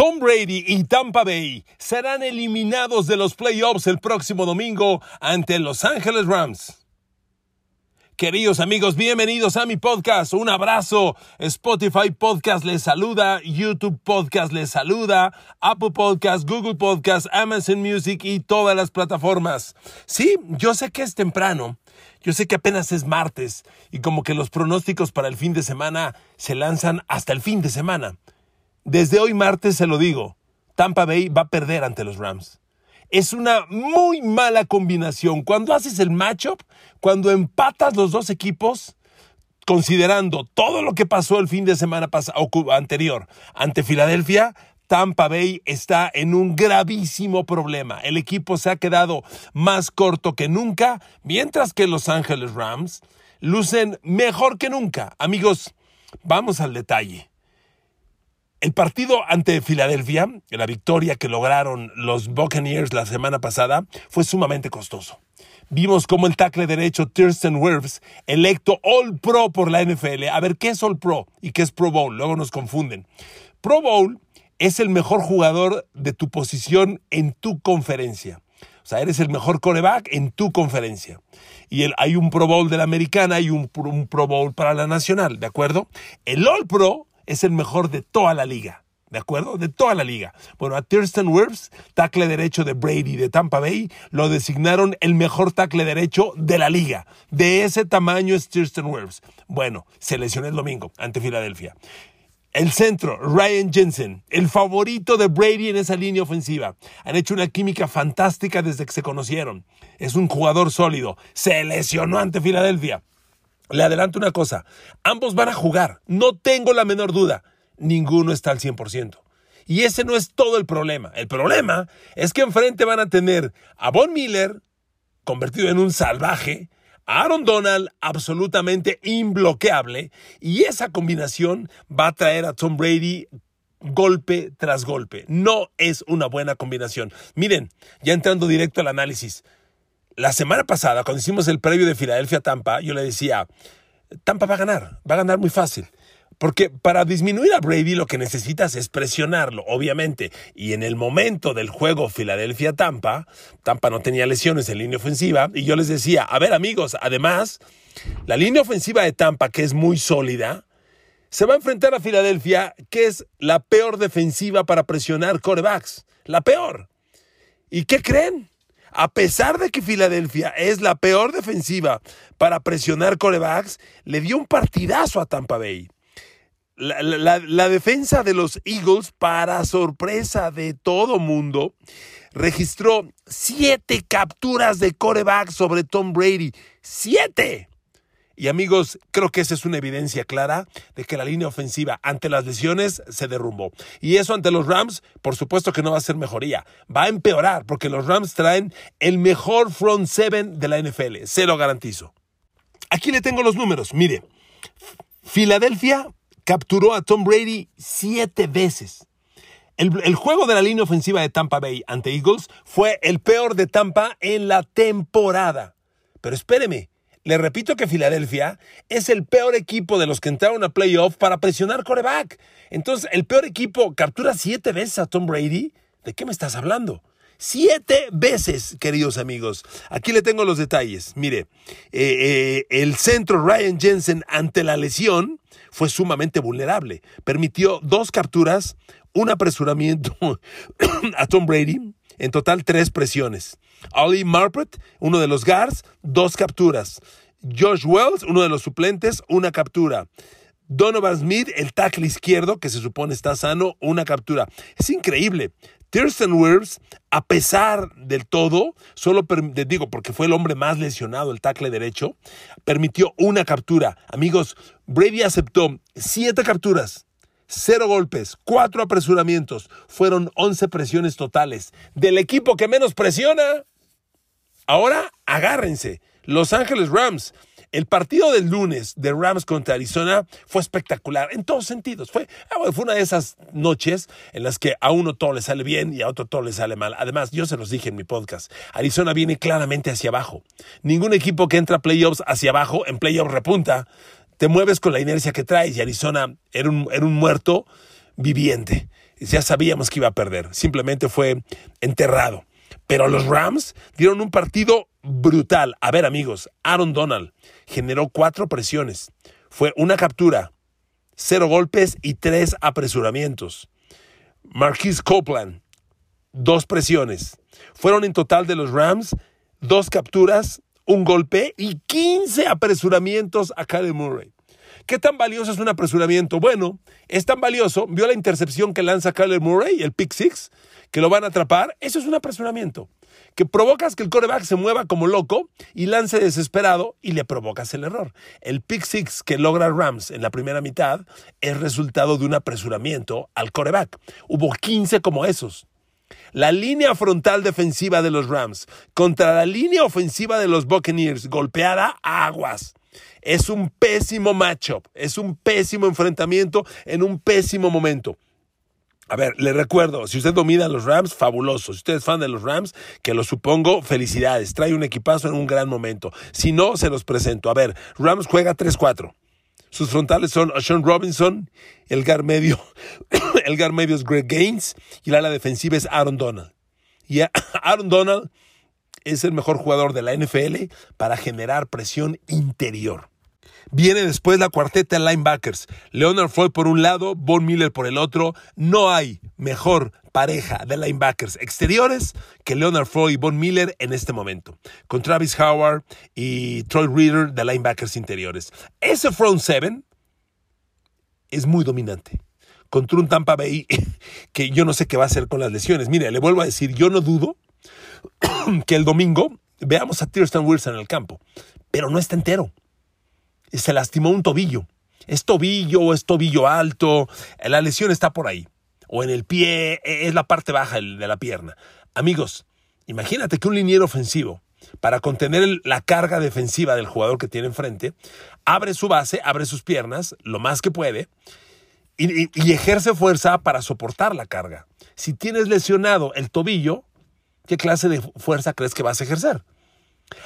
Tom Brady y Tampa Bay serán eliminados de los playoffs el próximo domingo ante Los Ángeles Rams. Queridos amigos, bienvenidos a mi podcast. Un abrazo. Spotify Podcast les saluda, YouTube Podcast les saluda, Apple Podcast, Google Podcast, Amazon Music y todas las plataformas. Sí, yo sé que es temprano. Yo sé que apenas es martes y como que los pronósticos para el fin de semana se lanzan hasta el fin de semana. Desde hoy martes se lo digo, Tampa Bay va a perder ante los Rams es una muy mala combinación. Cuando haces el matchup, cuando empatas los dos equipos, considerando todo lo que pasó el fin de semana anterior ante Filadelfia, Tampa Bay está en un gravísimo problema. El equipo se ha quedado más corto que nunca, mientras que Los Ángeles Rams lucen mejor que nunca. Amigos, vamos al detalle. El partido ante Filadelfia, la victoria que lograron los Buccaneers la semana pasada, fue sumamente costoso. Vimos cómo el tackle derecho Thurston Wirfs, electo All Pro por la NFL. A ver, ¿qué es All Pro y qué es Pro Bowl? Luego nos confunden. Pro Bowl es el mejor jugador de tu posición en tu conferencia. O sea, eres el mejor coreback en tu conferencia. Y hay un Pro Bowl de la americana y un Pro Bowl para la nacional, ¿de acuerdo? El All Pro es el mejor de toda la liga. ¿De acuerdo? De toda la liga. Bueno, a Thurston Wirfs, tackle derecho de Brady de Tampa Bay, lo designaron el mejor tackle derecho de la liga. De ese tamaño es Thurston Wirfs. Bueno, se lesionó el domingo ante Filadelfia. El centro, Ryan Jensen, el favorito de Brady en esa línea ofensiva. Han hecho una química fantástica desde que se conocieron. Es un jugador sólido. Se lesionó ante Filadelfia. Le adelanto una cosa, ambos van a jugar, no tengo la menor duda, ninguno está al 100%. Y ese no es todo el problema. El problema es que enfrente van a tener a Von Miller, convertido en un salvaje, a Aaron Donald, absolutamente imbloqueable, y esa combinación va a traer a Tom Brady golpe tras golpe. No es una buena combinación. Miren, ya entrando directo al análisis, la semana pasada, cuando hicimos el previo de Filadelfia-Tampa, yo le decía, Tampa va a ganar, va a ganar muy fácil. Porque para disminuir a Brady lo que necesitas es presionarlo, obviamente. Y en el momento del juego Filadelfia-Tampa, Tampa no tenía lesiones en línea ofensiva. Y yo les decía, a ver amigos, además, la línea ofensiva de Tampa, que es muy sólida, se va a enfrentar a Filadelfia, que es la peor defensiva para presionar corebacks. La peor. ¿Y qué creen? A pesar de que Filadelfia es la peor defensiva para presionar corebacks, le dio un partidazo a Tampa Bay. La, defensa de los Eagles, para sorpresa de todo mundo, registró siete capturas de coreback sobre Tom Brady. ¡Siete! Y amigos, creo que esa es una evidencia clara de que la línea ofensiva ante las lesiones se derrumbó. Y eso ante los Rams, por supuesto que no va a ser mejoría, va a empeorar porque los Rams traen el mejor front seven de la NFL, se lo garantizo. Aquí le tengo los números, mire, Filadelfia capturó a Tom Brady siete veces. El, el, juego de la línea ofensiva de Tampa Bay ante Eagles fue el peor de Tampa en la temporada. Pero espéreme, le repito que Filadelfia es el peor equipo de los que entraron a playoff para presionar coreback. Entonces, el peor equipo captura siete veces a Tom Brady. ¿De qué me estás hablando? Siete veces, queridos amigos. Aquí le tengo los detalles. Mire, eh, eh, el centro Ryan Jensen ante la lesión fue sumamente vulnerable. Permitió dos capturas, un apresuramiento a Tom Brady, en total tres presiones. Ollie Marpet, uno de los guards, dos capturas. Josh Wells, uno de los suplentes, una captura. Donovan Smith, el tackle izquierdo, que se supone está sano, una captura. Es increíble. Thurston Wirfs, a pesar del todo, solo digo porque fue el hombre más lesionado, el tackle derecho, permitió una captura. Amigos, Brady aceptó siete capturas, cero golpes, cuatro apresuramientos. Fueron 11 presiones totales. Del equipo que menos presiona, Ahora agárrense. Los Ángeles Rams. El partido del lunes de Rams contra Arizona fue espectacular en todos sentidos. Fue, ah, fue una de esas noches en las que a uno todo le sale bien y a otro todo le sale mal. Además, yo se los dije en mi podcast, Arizona viene claramente hacia abajo. Ningún equipo que entra a playoffs hacia abajo, en playoffs repunta. Te mueves con la inercia que traes y Arizona era un, era un muerto viviente. ya sabíamos que iba a perder, simplemente fue enterrado. Pero los Rams dieron un partido brutal. A ver amigos, Aaron Donald generó cuatro presiones. Fue una captura, cero golpes y tres apresuramientos. Marquise Copeland, dos presiones. Fueron en total de los Rams dos capturas, un golpe y 15 apresuramientos a Kyle Murray. ¿Qué tan valioso es un apresuramiento? Bueno, es tan valioso, vio la intercepción que lanza Kyler Murray, el pick six, que lo van a atrapar, eso es un apresuramiento. Que provocas que el coreback se mueva como loco y lance desesperado y le provocas el error. El pick six que logra Rams en la primera mitad es resultado de un apresuramiento al coreback. Hubo 15 como esos. La línea frontal defensiva de los Rams contra la línea ofensiva de los Buccaneers golpeada a aguas. Es un pésimo matchup, es un pésimo enfrentamiento en un pésimo momento. A ver, le recuerdo, si usted domina los Rams, fabuloso. Si usted es fan de los Rams, que lo supongo, felicidades. Trae un equipazo en un gran momento. Si no, se los presento. A ver, Rams juega 3-4. Sus frontales son Sean Robinson, el gar medio, el gar medio es Greg Gaines y la ala defensiva es Aaron Donald. Y Aaron Donald es el mejor jugador de la NFL para generar presión interior. Viene después la cuarteta de linebackers. Leonard Floyd por un lado, Von Miller por el otro. No hay mejor pareja de linebackers exteriores que Leonard Floyd y Von Miller en este momento. Con Travis Howard y Troy Reader de linebackers interiores. Ese front seven es muy dominante. Contra un Tampa Bay que yo no sé qué va a hacer con las lesiones. Mire, le vuelvo a decir, yo no dudo que el domingo veamos a Thurston Wilson en el campo, pero no está entero se lastimó un tobillo. Es tobillo es tobillo alto, la lesión está por ahí. O en el pie, e, es la parte baja de la pierna. Amigos, imagínate que un liniero ofensivo, para contener la carga defensiva del jugador que tiene enfrente, abre su base, abre sus piernas lo más que puede y ejerce fuerza para soportar la carga. Si tienes lesionado el tobillo, ¿qué clase de fuerza crees que vas a ejercer?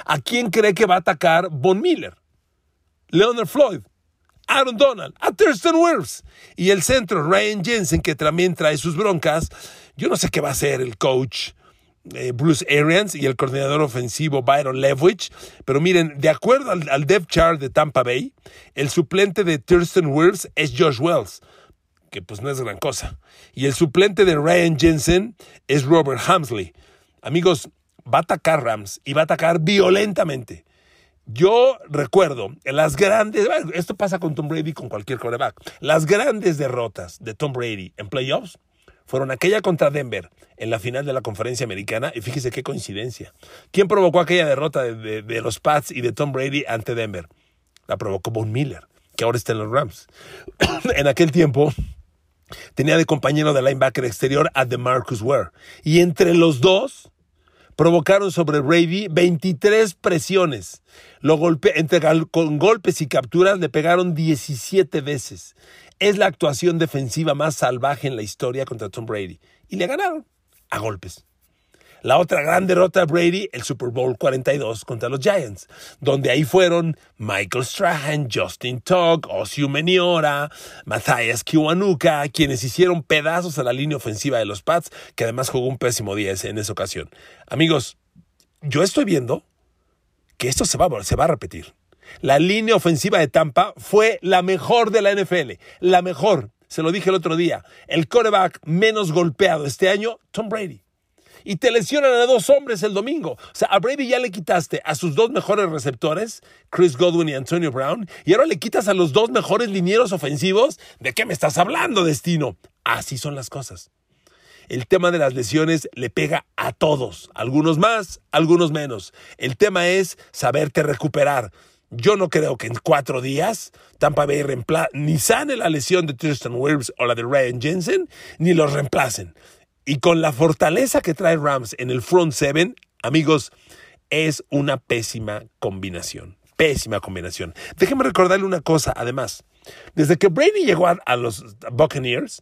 ¿A quién cree que va a atacar Von Miller? Leonard Floyd, Aaron Donald, a Thurston Wirfs y el centro Ryan Jensen que también trae sus broncas. Yo no sé qué va a hacer el coach eh, Bruce Arians y el coordinador ofensivo Byron Leftwich, pero miren, de acuerdo al, al depth chart de Tampa Bay, el suplente de Thurston Wirfs es Josh Wells, que pues no es gran cosa, y el suplente de Ryan Jensen es Robert Hamsley. Amigos, va a atacar Rams y va a atacar violentamente. Yo recuerdo las grandes, esto pasa con Tom Brady con cualquier quarterback, las grandes derrotas de Tom Brady en playoffs fueron aquella contra Denver en la final de la conferencia americana y fíjese qué coincidencia. ¿Quién provocó aquella derrota de, los Pats y de Tom Brady ante Denver? La provocó Von Miller, que ahora está en los Rams. en aquel tiempo tenía de compañero de linebacker exterior a DeMarcus Ware y entre los dos provocaron sobre Brady 23 presiones. Con golpes y capturas le pegaron 17 veces. Es la actuación defensiva más salvaje en la historia contra Tom Brady. Y le ganaron a golpes. La otra gran derrota de Brady, el Super Bowl 42 contra los Giants, donde ahí fueron Michael Strahan, Justin Tuck, Osiu Meniora, Matthias Kiwanuka, quienes hicieron pedazos a la línea ofensiva de los Pats, que además jugó un pésimo día en esa ocasión. Amigos, yo estoy viendo que esto se va, se va a repetir. La línea ofensiva de Tampa fue la mejor de la NFL, la mejor. Se lo dije el otro día. El quarterback menos golpeado este año, Tom Brady y te lesionan a dos hombres el domingo. O sea, a Brady ya le quitaste a sus dos mejores receptores, Chris Godwin y Antonio Brown, y ahora le quitas a los dos mejores linieros ofensivos. ¿De qué me estás hablando, destino? Así son las cosas. El tema de las lesiones le pega a todos, algunos más, algunos menos. El tema es saberte recuperar. Yo no creo que en cuatro días Tampa Bay ni sane la lesión de Tristan Wirfs o la de Ryan Jensen, ni los reemplacen. Y con la fortaleza que trae Rams en el front seven, amigos, es una pésima combinación. Pésima combinación. Déjeme recordarle una cosa, además. Desde que Brady llegó a, los Buccaneers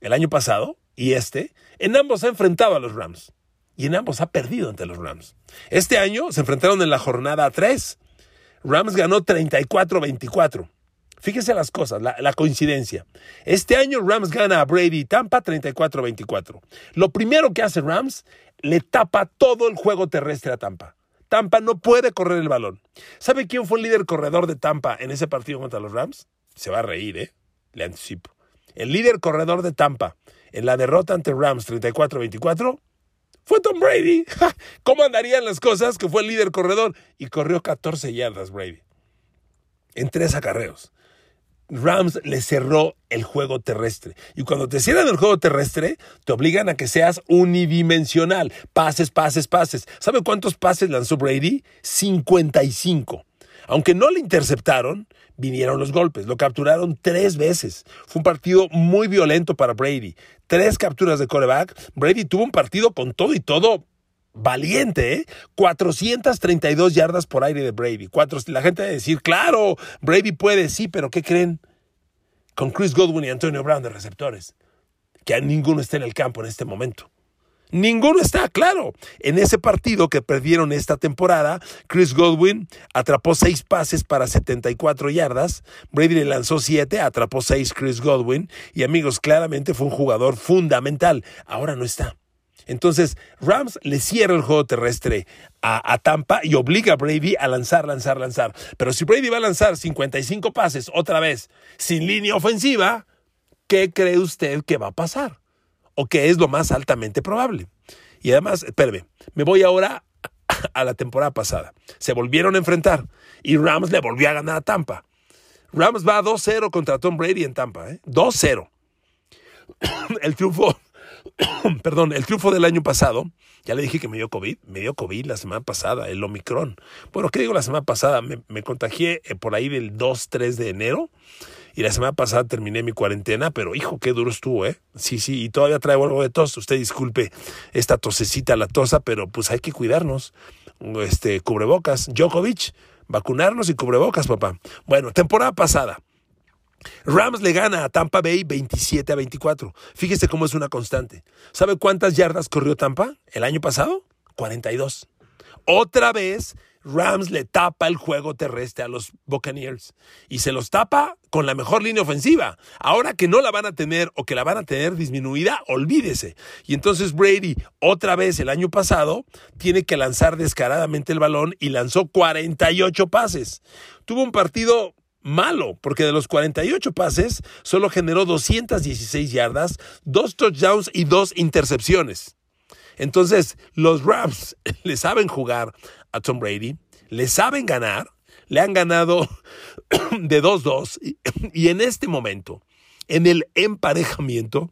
el año pasado y este, en ambos ha enfrentado a los Rams. Y en ambos ha perdido ante los Rams. Este año se enfrentaron en la jornada 3. Rams ganó 34-24. Fíjense las cosas, la, la coincidencia. Este año Rams gana a Brady Tampa 34-24. Lo primero que hace Rams, le tapa todo el juego terrestre a Tampa. Tampa no puede correr el balón. ¿Sabe quién fue el líder corredor de Tampa en ese partido contra los Rams? Se va a reír, ¿eh? Le anticipo. El líder corredor de Tampa en la derrota ante Rams 34-24 fue Tom Brady. ¿Cómo andarían las cosas que fue el líder corredor? Y corrió 14 yardas Brady en tres acarreos. Rams le cerró el juego terrestre. Y cuando te cierran el juego terrestre, te obligan a que seas unidimensional. Pases, pases, pases. ¿Sabe cuántos pases lanzó Brady? 55. Aunque no le interceptaron, vinieron los golpes. Lo capturaron tres veces. Fue un partido muy violento para Brady. Tres capturas de coreback. Brady tuvo un partido con todo y todo valiente, ¿eh? 432 yardas por aire de Brady. la gente va a decir, claro, Brady puede, sí, pero ¿qué creen? Con Chris Godwin y Antonio Brown de receptores. Que a ninguno está en el campo en este momento. Ninguno está, claro. En ese partido que perdieron esta temporada, Chris Godwin atrapó seis pases para 74 yardas. Brady le lanzó siete, atrapó seis Chris Godwin. Y amigos, claramente fue un jugador fundamental. Ahora no está. Entonces, Rams le cierra el juego terrestre a, Tampa y obliga a Brady a lanzar, lanzar, lanzar. Pero si Brady va a lanzar 55 pases otra vez sin línea ofensiva, ¿qué cree usted que va a pasar? ¿O qué es lo más altamente probable? Y además, espérame, me voy ahora a la temporada pasada. Se volvieron a enfrentar y Rams le volvió a ganar a Tampa. Rams va 2-0 contra Tom Brady en Tampa, ¿eh? 2-0. El triunfo perdón, el triunfo del año pasado, ya le dije que me dio COVID, me dio COVID la semana pasada, el Omicron. Bueno, ¿qué digo la semana pasada? Me, contagié eh, por ahí del 2, 3 de enero y la semana pasada terminé mi cuarentena, pero hijo, qué duro estuvo, ¿eh? Sí, sí, y todavía traigo algo de tos. Usted disculpe esta tosecita, la tosa, pero pues hay que cuidarnos. Este, cubrebocas, Djokovic, vacunarnos y cubrebocas, papá. Bueno, temporada pasada. Rams le gana a Tampa Bay 27 a 24. Fíjese cómo es una constante. ¿Sabe cuántas yardas corrió Tampa el año pasado? 42. Otra vez Rams le tapa el juego terrestre a los Buccaneers y se los tapa con la mejor línea ofensiva. Ahora que no la van a tener o que la van a tener disminuida, olvídese. Y entonces Brady, otra vez el año pasado, tiene que lanzar descaradamente el balón y lanzó 48 pases. Tuvo un partido malo, porque de los 48 pases solo generó 216 yardas, dos touchdowns y dos intercepciones. Entonces, los Rams le saben jugar a Tom Brady, le saben ganar, le han ganado de 2-2 y en este momento, en el emparejamiento,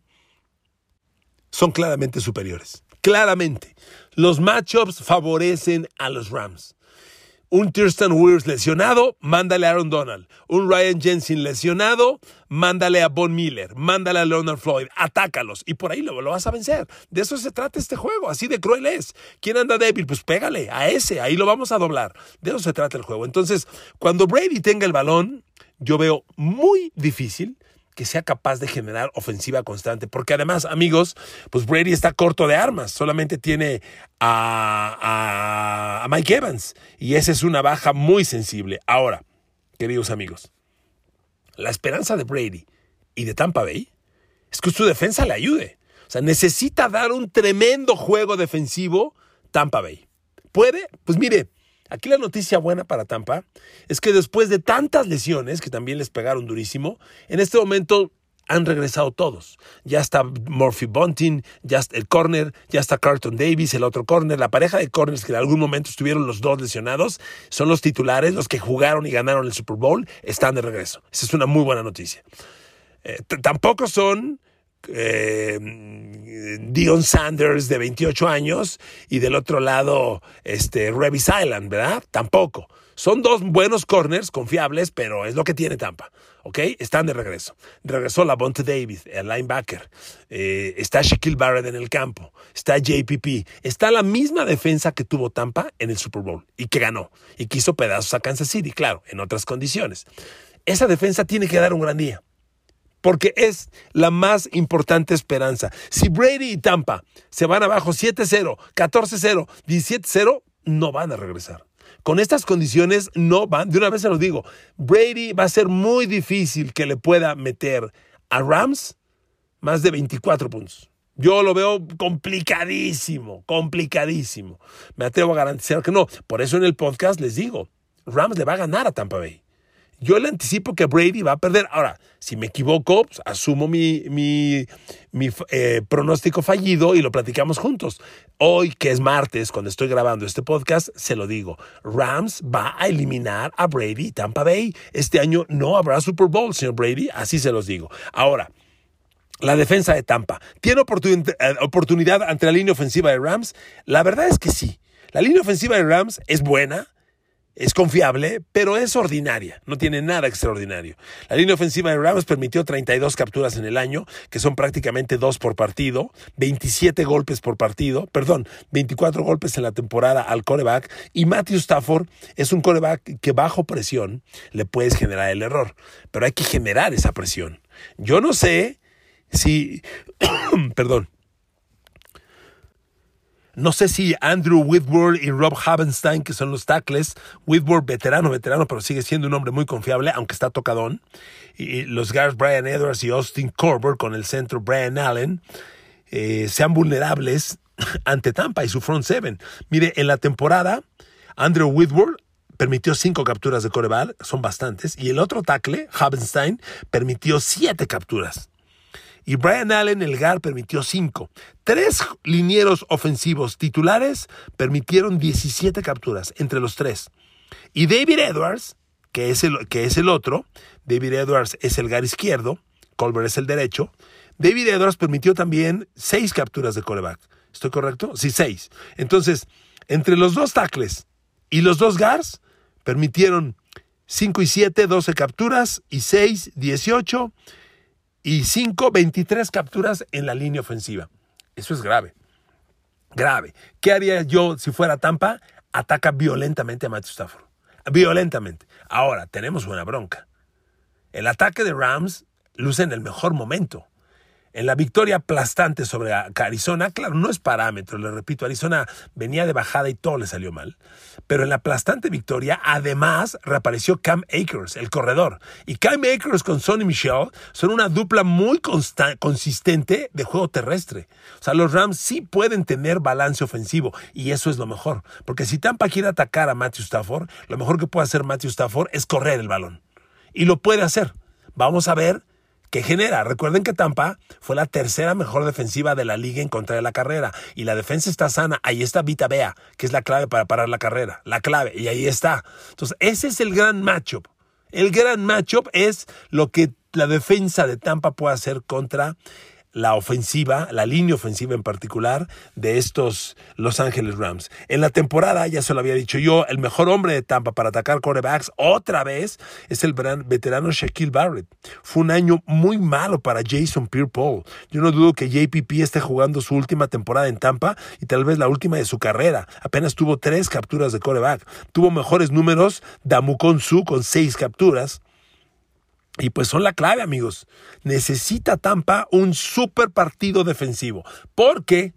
son claramente superiores. Claramente. Los matchups favorecen a los Rams. Un Thurston Weirs lesionado, mándale a Aaron Donald. Un Ryan Jensen lesionado, mándale a Von Miller. Mándale a Leonard Floyd. Atácalos. Y por ahí lo, lo, vas a vencer. De eso se trata este juego. Así de cruel es. ¿Quién anda débil? Pues pégale a ese. Ahí lo vamos a doblar. De eso se trata el juego. Entonces, cuando Brady tenga el balón, yo veo muy difícil que sea capaz de generar ofensiva constante. Porque además, amigos, pues Brady está corto de armas. Solamente tiene a, a, Mike Evans. Y esa es una baja muy sensible. Ahora, queridos amigos, la esperanza de Brady y de Tampa Bay es que su defensa le ayude. O sea, necesita dar un tremendo juego defensivo Tampa Bay. ¿Puede? Pues mire, Aquí la noticia buena para Tampa es que después de tantas lesiones que también les pegaron durísimo, en este momento han regresado todos. Ya está Murphy Bunting, ya está el corner, ya está Carlton Davis, el otro corner. La pareja de corners que en algún momento estuvieron los dos lesionados son los titulares, los que jugaron y ganaron el Super Bowl, están de regreso. Esa es una muy buena noticia. Eh, tampoco son eh, Dion Sanders de 28 años y del otro lado este, Revis Island, ¿verdad? Tampoco. Son dos buenos corners, confiables, pero es lo que tiene Tampa. ¿Ok? Están de regreso. Regresó la Bonte Davis, el linebacker. Eh, está Shaquille Barrett en el campo. Está JPP. Está la misma defensa que tuvo Tampa en el Super Bowl y que ganó. Y que hizo pedazos a Kansas City, claro, en otras condiciones. Esa defensa tiene que dar un gran día porque es la más importante esperanza. Si Brady y Tampa se van abajo 7-0, 14-0, 17-0, no van a regresar. Con estas condiciones no van, de una vez se lo digo, Brady va a ser muy difícil que le pueda meter a Rams más de 24 puntos. Yo lo veo complicadísimo, complicadísimo. Me atrevo a garantizar que no. Por eso en el podcast les digo, Rams le va a ganar a Tampa Bay. Yo le anticipo que Brady va a perder. Ahora, si me equivoco, pues, asumo mi, mi, eh, pronóstico fallido y lo platicamos juntos. Hoy, que es martes, cuando estoy grabando este podcast, se lo digo. Rams va a eliminar a Brady Tampa Bay. Este año no habrá Super Bowl, señor Brady. Así se los digo. Ahora, la defensa de Tampa. ¿Tiene eh, oportunidad ante la línea ofensiva de Rams? La verdad es que sí. La línea ofensiva de Rams es buena, es confiable, pero es ordinaria, no tiene nada extraordinario. La línea ofensiva de Rams permitió 32 capturas en el año, que son prácticamente dos por partido, 27 golpes por partido, perdón, 24 golpes en la temporada al coreback, y Matthew Stafford es un coreback que bajo presión le puedes generar el error, pero hay que generar esa presión. Yo no sé si, perdón, no sé si Andrew Whitworth y Rob Havenstein, que son los tackles, Whitworth veterano, veterano, pero sigue siendo un hombre muy confiable, aunque está tocadón, y los guards Brian Edwards y Austin Corbett con el centro Brian Allen, eh, sean vulnerables ante Tampa y su front seven. Mire, en la temporada, Andrew Whitworth permitió cinco capturas de coreback, son bastantes, y el otro tackle, Havenstein, permitió siete capturas y Brian Allen, el GAR, permitió 5. Tres linieros ofensivos titulares permitieron 17 capturas entre los tres. Y David Edwards, que es el, que es el otro, David Edwards es el GAR izquierdo, Colbert es el derecho, David Edwards permitió también 6 capturas de coreback. ¿Estoy correcto? Sí, 6. Entonces, entre los dos tackles y los dos GARs, permitieron 5 y 7, 12 capturas y 6, 18 y 5, 23 capturas en la línea ofensiva. Eso es grave. Grave. ¿Qué haría yo si fuera Tampa? Ataca violentamente a Matthew Stafford. Violentamente. Ahora, tenemos buena bronca. El ataque de Rams luce en el mejor momento. En la victoria aplastante sobre Arizona, claro, no es parámetro, le repito, Arizona venía de bajada y todo le salió mal. Pero en la aplastante victoria, además, reapareció Cam Akers, el corredor. Y Cam Akers con Sonny Michel son una dupla muy consistente de juego terrestre. O sea, los Rams sí pueden tener balance ofensivo y eso es lo mejor. Porque si Tampa quiere atacar a Matthew Stafford, lo mejor que puede hacer Matthew Stafford es correr el balón. Y lo puede hacer. Vamos a ver que genera. Recuerden que Tampa fue la tercera mejor defensiva de la liga en contra de la carrera y la defensa está sana. Ahí está Vita Bea, que es la clave para parar la carrera, la clave, y ahí está. Entonces, ese es el gran matchup. El gran matchup es lo que la defensa de Tampa puede hacer contra la ofensiva, la línea ofensiva en particular de estos Los Ángeles Rams. En la temporada, ya se lo había dicho yo, el mejor hombre de Tampa para atacar quarterbacks otra vez es el veterano Shaquille Barrett. Fue un año muy malo para Jason Pierre-Paul. Yo no dudo que JPP esté jugando su última temporada en Tampa y tal vez la última de su carrera. Apenas tuvo tres capturas de quarterback. Tuvo mejores números Damukon Su con seis capturas y pues son la clave, amigos. Necesita Tampa un super partido defensivo. Porque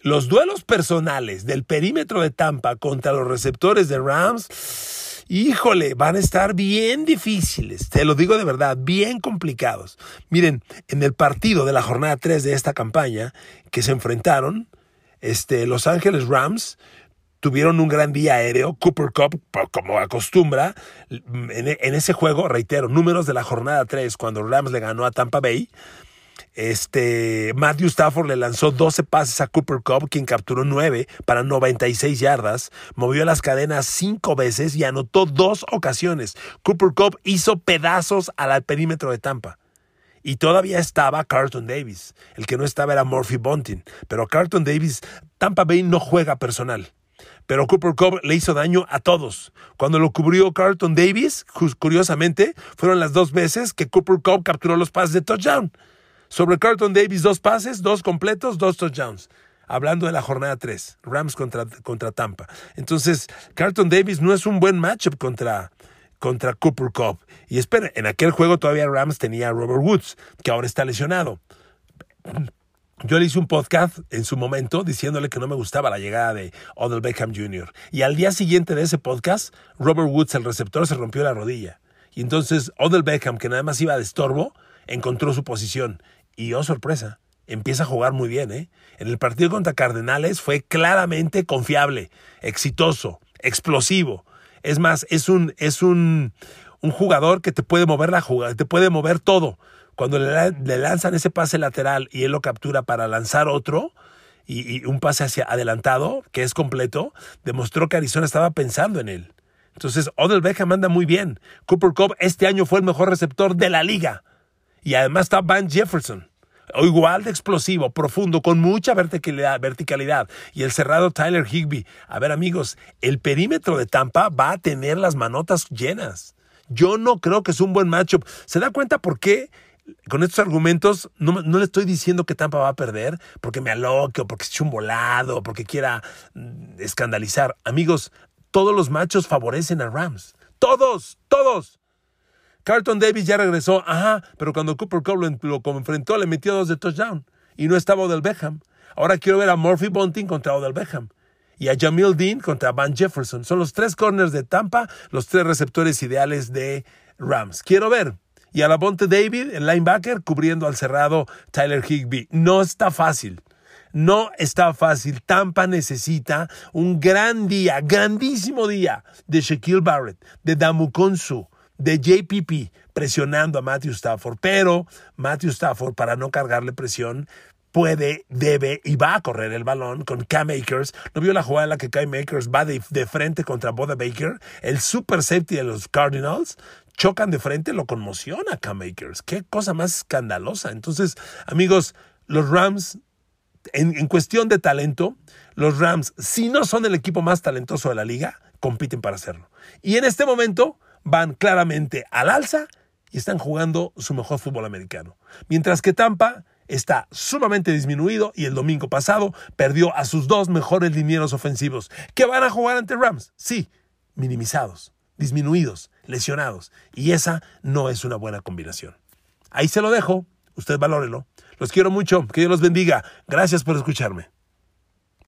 los duelos personales del perímetro de Tampa contra los receptores de Rams, híjole, van a estar bien difíciles. Te lo digo de verdad, bien complicados. Miren, en el partido de la jornada 3 de esta campaña que se enfrentaron, este, Los Ángeles Rams tuvieron un gran día aéreo. Cooper Cup, como acostumbra, en, ese juego, reitero, números de la jornada 3, cuando Rams le ganó a Tampa Bay. Este, Matthew Stafford le lanzó 12 pases a Cooper Cup, quien capturó 9 para 96 yardas, movió las cadenas 5 veces y anotó dos ocasiones. Cooper Cup hizo pedazos al perímetro de Tampa. Y todavía estaba Carlton Davis. El que no estaba era Murphy Bunting. Pero Carlton Davis, Tampa Bay no juega personal pero Cooper Cup le hizo daño a todos. Cuando lo cubrió Carlton Davis, curiosamente, fueron las dos veces que Cooper Cup capturó los pases de touchdown. Sobre Carlton Davis, dos pases, dos completos, dos touchdowns. Hablando de la jornada 3, Rams contra, contra Tampa. Entonces, Carlton Davis no es un buen matchup contra, contra Cooper Cup. Y esperen, en aquel juego todavía Rams tenía a Robert Woods, que ahora está lesionado. Yo le hice un podcast en su momento diciéndole que no me gustaba la llegada de Odell Beckham Jr. Y al día siguiente de ese podcast, Robert Woods, el receptor, se rompió la rodilla. Y entonces Odell Beckham, que nada más iba de estorbo, encontró su posición. Y oh sorpresa, empieza a jugar muy bien. ¿eh? En el partido contra Cardenales fue claramente confiable, exitoso, explosivo. Es más, es un, es un, un jugador que te puede mover la jugada, te puede mover todo. Cuando le, lanzan ese pase lateral y él lo captura para lanzar otro, y, un pase hacia adelantado, que es completo, demostró que Arizona estaba pensando en él. Entonces, Odell Beckham anda muy bien. Cooper Cup este año fue el mejor receptor de la liga. Y además está Van Jefferson. Igual de explosivo, profundo, con mucha verticalidad, verticalidad. Y el cerrado Tyler Higby. A ver, amigos, el perímetro de Tampa va a tener las manotas llenas. Yo no creo que es un buen matchup. ¿Se da cuenta por qué con estos argumentos no, le estoy diciendo que Tampa va a perder porque me aloque o porque esté un volado o porque quiera mm, escandalizar. Amigos, todos los machos favorecen a Rams. Todos, todos. Carlton Davis ya regresó, ajá, pero cuando Cooper Cup lo, enfrentó le metió dos de touchdown y no estaba Odell Beckham. Ahora quiero ver a Murphy Bunting contra Odell Beckham y a Jamil Dean contra Van Jefferson. Son los tres corners de Tampa, los tres receptores ideales de Rams. Quiero ver y a la Bonte David, el linebacker, cubriendo al cerrado Tyler Higby. No está fácil. No está fácil. Tampa necesita un gran día, grandísimo día de Shaquille Barrett, de Damu Konsu, de JPP presionando a Matthew Stafford. Pero Matthew Stafford, para no cargarle presión, puede, debe y va a correr el balón con Cam Akers. ¿No vio la jugada en la que Cam Akers va de, frente contra Boda Baker? El super safety de los Cardinals chocan de frente, lo conmociona Cam Akers. Qué cosa más escandalosa. Entonces, amigos, los Rams, en, cuestión de talento, los Rams, si no son el equipo más talentoso de la liga, compiten para hacerlo. Y en este momento van claramente al alza y están jugando su mejor fútbol americano. Mientras que Tampa está sumamente disminuido y el domingo pasado perdió a sus dos mejores linieros ofensivos, que van a jugar ante Rams, sí, minimizados disminuidos, lesionados. Y esa no es una buena combinación. Ahí se lo dejo. Usted valórelo. Los quiero mucho. Que Dios los bendiga. Gracias por escucharme.